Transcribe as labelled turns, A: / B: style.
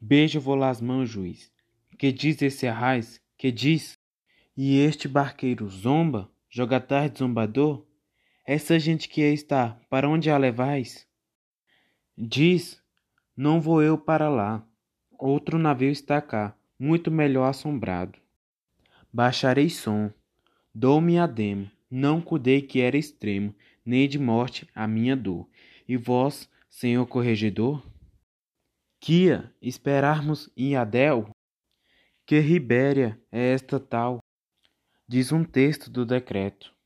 A: Beijo-vos las mãos, juiz. Que diz esse arraiz? Que diz? E este barqueiro zomba? Joga tarde zombador? Essa gente que aí está, para onde a levais? Diz, não vou eu para lá. Outro navio está cá, muito melhor assombrado. Baixarei som, dou-me ademo, não cudei que era extremo, nem de morte a minha dor. E vós, senhor corregedor? Quia esperarmos em Adel? Que Ribéria é esta tal? Diz um texto do decreto.